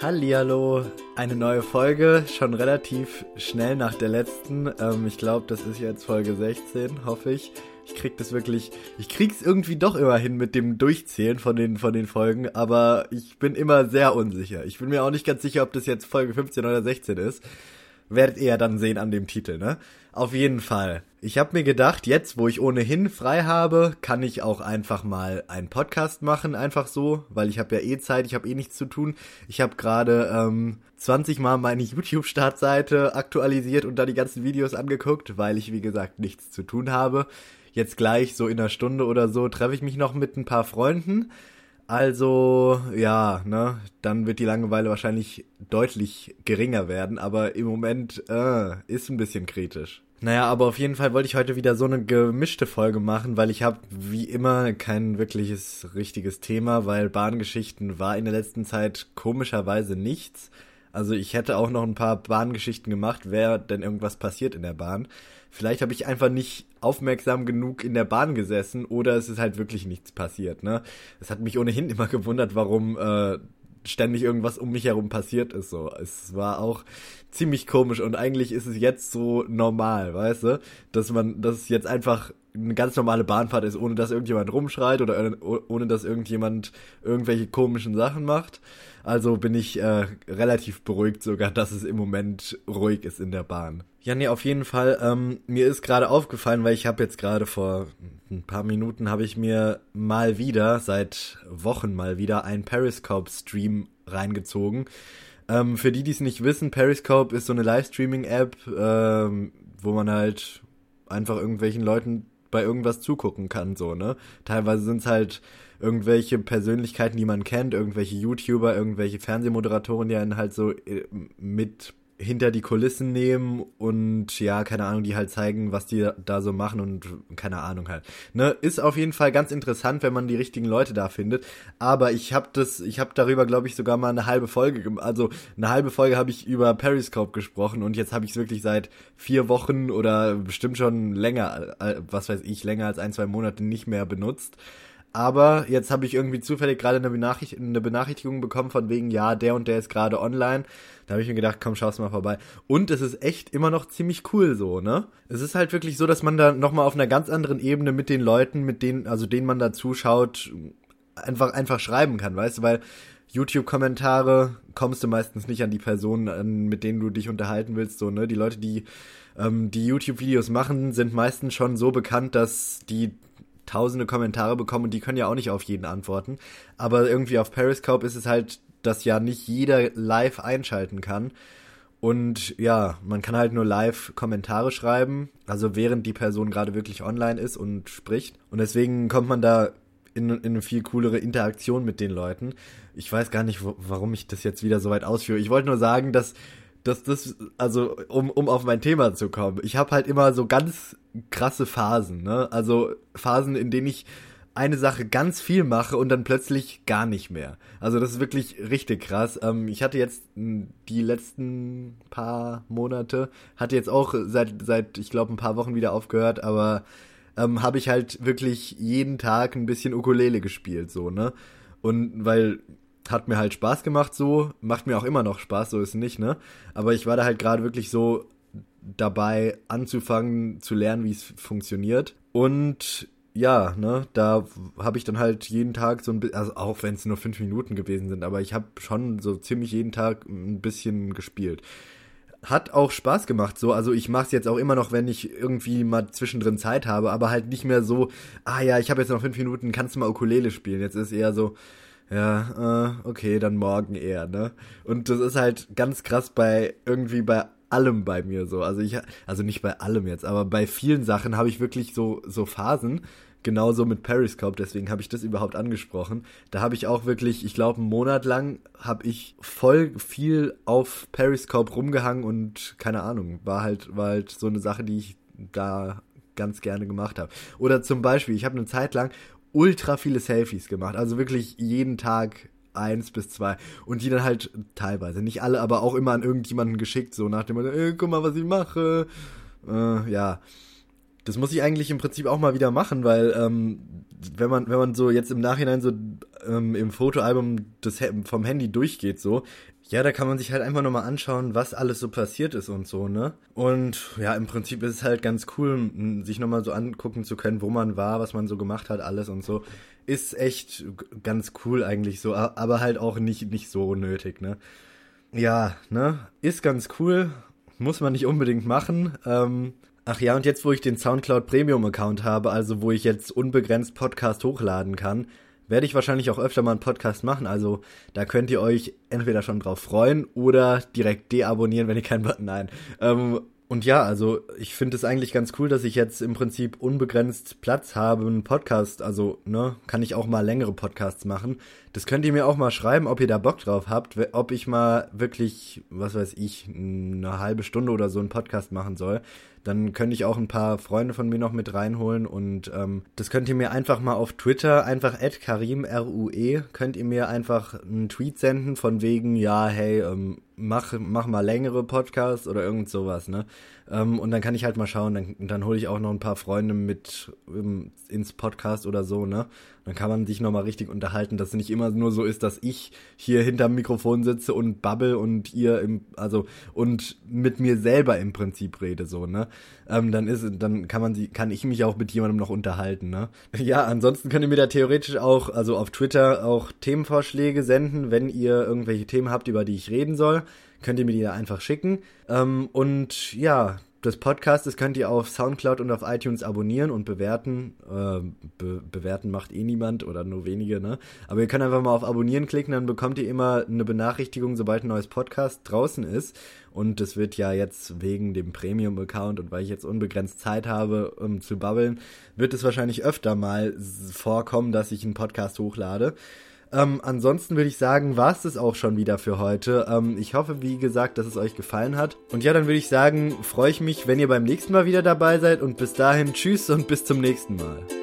Hallihallo, eine neue Folge, schon relativ schnell nach der letzten. Ähm, ich glaube, das ist jetzt Folge 16, hoffe ich. Ich krieg das wirklich, ich krieg's irgendwie doch immer hin mit dem Durchzählen von den, von den Folgen, aber ich bin immer sehr unsicher. Ich bin mir auch nicht ganz sicher, ob das jetzt Folge 15 oder 16 ist. Werdet ihr ja dann sehen an dem Titel, ne? Auf jeden Fall. Ich habe mir gedacht, jetzt, wo ich ohnehin frei habe, kann ich auch einfach mal einen Podcast machen, einfach so, weil ich habe ja eh Zeit, ich habe eh nichts zu tun. Ich habe gerade ähm, 20 Mal meine YouTube-Startseite aktualisiert und da die ganzen Videos angeguckt, weil ich, wie gesagt, nichts zu tun habe. Jetzt gleich, so in einer Stunde oder so, treffe ich mich noch mit ein paar Freunden. Also, ja, ne, dann wird die Langeweile wahrscheinlich deutlich geringer werden, aber im Moment äh, ist ein bisschen kritisch. Naja, aber auf jeden Fall wollte ich heute wieder so eine gemischte Folge machen, weil ich habe wie immer kein wirkliches richtiges Thema, weil Bahngeschichten war in der letzten Zeit komischerweise nichts. Also ich hätte auch noch ein paar Bahngeschichten gemacht, wäre denn irgendwas passiert in der Bahn. Vielleicht habe ich einfach nicht aufmerksam genug in der Bahn gesessen oder es ist halt wirklich nichts passiert, ne? Es hat mich ohnehin immer gewundert, warum äh, ständig irgendwas um mich herum passiert ist. So, es war auch ziemlich komisch und eigentlich ist es jetzt so normal, weißt du, dass man, dass es jetzt einfach eine ganz normale Bahnfahrt ist, ohne dass irgendjemand rumschreit oder ohne dass irgendjemand irgendwelche komischen Sachen macht. Also bin ich äh, relativ beruhigt sogar, dass es im Moment ruhig ist in der Bahn. Ja, nee, auf jeden Fall. Ähm, mir ist gerade aufgefallen, weil ich habe jetzt gerade vor ein paar Minuten habe ich mir mal wieder, seit Wochen mal wieder, einen Periscope-Stream reingezogen. Ähm, für die, die es nicht wissen, Periscope ist so eine Livestreaming-App, ähm, wo man halt einfach irgendwelchen Leuten bei irgendwas zugucken kann, so, ne? Teilweise sind es halt irgendwelche Persönlichkeiten, die man kennt, irgendwelche YouTuber, irgendwelche Fernsehmoderatoren, die einen halt so äh, mit hinter die Kulissen nehmen und ja, keine Ahnung, die halt zeigen, was die da so machen und keine Ahnung halt. Ne, ist auf jeden Fall ganz interessant, wenn man die richtigen Leute da findet, aber ich habe das ich habe darüber glaube ich sogar mal eine halbe Folge also eine halbe Folge habe ich über Periscope gesprochen und jetzt habe ich es wirklich seit vier Wochen oder bestimmt schon länger was weiß ich, länger als ein, zwei Monate nicht mehr benutzt. Aber jetzt habe ich irgendwie zufällig gerade eine, Benachricht eine Benachrichtigung bekommen von wegen, ja, der und der ist gerade online. Da habe ich mir gedacht, komm, schau's mal vorbei. Und es ist echt immer noch ziemlich cool so, ne? Es ist halt wirklich so, dass man da nochmal auf einer ganz anderen Ebene mit den Leuten, mit denen, also denen man da zuschaut, einfach, einfach schreiben kann, weißt du, weil YouTube-Kommentare kommst du meistens nicht an die Personen, mit denen du dich unterhalten willst, so, ne? Die Leute, die ähm, die YouTube-Videos machen, sind meistens schon so bekannt, dass die tausende Kommentare bekommen und die können ja auch nicht auf jeden antworten. Aber irgendwie auf Periscope ist es halt, dass ja nicht jeder live einschalten kann. Und ja, man kann halt nur live Kommentare schreiben, also während die Person gerade wirklich online ist und spricht. Und deswegen kommt man da in, in eine viel coolere Interaktion mit den Leuten. Ich weiß gar nicht, wo, warum ich das jetzt wieder so weit ausführe. Ich wollte nur sagen, dass dass das, also um, um auf mein Thema zu kommen, ich habe halt immer so ganz krasse Phasen, ne? Also Phasen, in denen ich eine Sache ganz viel mache und dann plötzlich gar nicht mehr. Also das ist wirklich richtig krass. Ähm, ich hatte jetzt die letzten paar Monate, hatte jetzt auch seit, seit ich glaube, ein paar Wochen wieder aufgehört, aber ähm, habe ich halt wirklich jeden Tag ein bisschen Ukulele gespielt, so, ne? Und weil hat mir halt Spaß gemacht so, macht mir auch immer noch Spaß, so ist nicht, ne? Aber ich war da halt gerade wirklich so dabei anzufangen zu lernen, wie es funktioniert. Und ja, ne, da habe ich dann halt jeden Tag so ein bisschen, also auch wenn es nur fünf Minuten gewesen sind, aber ich habe schon so ziemlich jeden Tag ein bisschen gespielt. Hat auch Spaß gemacht, so, also ich mache es jetzt auch immer noch, wenn ich irgendwie mal zwischendrin Zeit habe, aber halt nicht mehr so, ah ja, ich habe jetzt noch fünf Minuten, kannst du mal Ukulele spielen. Jetzt ist eher so, ja, äh, okay, dann morgen eher, ne? Und das ist halt ganz krass bei irgendwie bei allem bei mir so. Also ich, also nicht bei allem jetzt, aber bei vielen Sachen habe ich wirklich so so Phasen. Genauso mit Periscope, deswegen habe ich das überhaupt angesprochen. Da habe ich auch wirklich, ich glaube, einen Monat lang habe ich voll viel auf Periscope rumgehangen und keine Ahnung, war halt, war halt so eine Sache, die ich da ganz gerne gemacht habe. Oder zum Beispiel, ich habe eine Zeit lang ultra viele Selfies gemacht. Also wirklich jeden Tag eins bis zwei. Und die dann halt teilweise, nicht alle, aber auch immer an irgendjemanden geschickt, so nach dem Motto, ey, guck mal, was ich mache. Äh, ja. Das muss ich eigentlich im Prinzip auch mal wieder machen, weil ähm, wenn man wenn man so jetzt im Nachhinein so ähm, im Fotoalbum des, vom Handy durchgeht so, ja, da kann man sich halt einfach nochmal anschauen, was alles so passiert ist und so, ne? Und ja, im Prinzip ist es halt ganz cool, sich nochmal so angucken zu können, wo man war, was man so gemacht hat, alles und so. Ist echt ganz cool eigentlich so, aber halt auch nicht, nicht so nötig, ne? Ja, ne? Ist ganz cool, muss man nicht unbedingt machen. Ähm, ach ja, und jetzt, wo ich den Soundcloud Premium Account habe, also wo ich jetzt unbegrenzt Podcast hochladen kann, werde ich wahrscheinlich auch öfter mal einen Podcast machen. Also da könnt ihr euch entweder schon drauf freuen oder direkt deabonnieren, wenn ihr keinen Button. Nein. Ähm, und ja, also ich finde es eigentlich ganz cool, dass ich jetzt im Prinzip unbegrenzt Platz habe, einen Podcast, also, ne, kann ich auch mal längere Podcasts machen. Das könnt ihr mir auch mal schreiben, ob ihr da Bock drauf habt, ob ich mal wirklich, was weiß ich, eine halbe Stunde oder so einen Podcast machen soll dann könnte ich auch ein paar Freunde von mir noch mit reinholen und ähm, das könnt ihr mir einfach mal auf Twitter, einfach Karim, R-U-E, könnt ihr mir einfach einen Tweet senden von wegen, ja, hey, ähm, mach, mach mal längere Podcasts oder irgend sowas, ne? Ähm, und dann kann ich halt mal schauen, dann, dann hole ich auch noch ein paar Freunde mit ähm, ins Podcast oder so, ne? Dann kann man sich nochmal richtig unterhalten, dass es nicht immer nur so ist, dass ich hier hinterm Mikrofon sitze und babbel und ihr im, also, und mit mir selber im Prinzip rede, so, ne? Ähm, dann ist, dann kann man sie, kann ich mich auch mit jemandem noch unterhalten, ne? Ja, ansonsten könnt ihr mir da theoretisch auch, also auf Twitter auch Themenvorschläge senden, wenn ihr irgendwelche Themen habt, über die ich reden soll könnt ihr mir die da einfach schicken. Ähm, und ja, das Podcast, das könnt ihr auf Soundcloud und auf iTunes abonnieren und bewerten. Äh, be bewerten macht eh niemand oder nur wenige, ne? Aber ihr könnt einfach mal auf Abonnieren klicken, dann bekommt ihr immer eine Benachrichtigung, sobald ein neues Podcast draußen ist. Und das wird ja jetzt wegen dem Premium-Account und weil ich jetzt unbegrenzt Zeit habe, um zu babbeln, wird es wahrscheinlich öfter mal vorkommen, dass ich einen Podcast hochlade. Ähm, ansonsten würde ich sagen, war es das auch schon wieder für heute. Ähm, ich hoffe, wie gesagt, dass es euch gefallen hat. Und ja, dann würde ich sagen, freue ich mich, wenn ihr beim nächsten Mal wieder dabei seid. Und bis dahin, tschüss und bis zum nächsten Mal.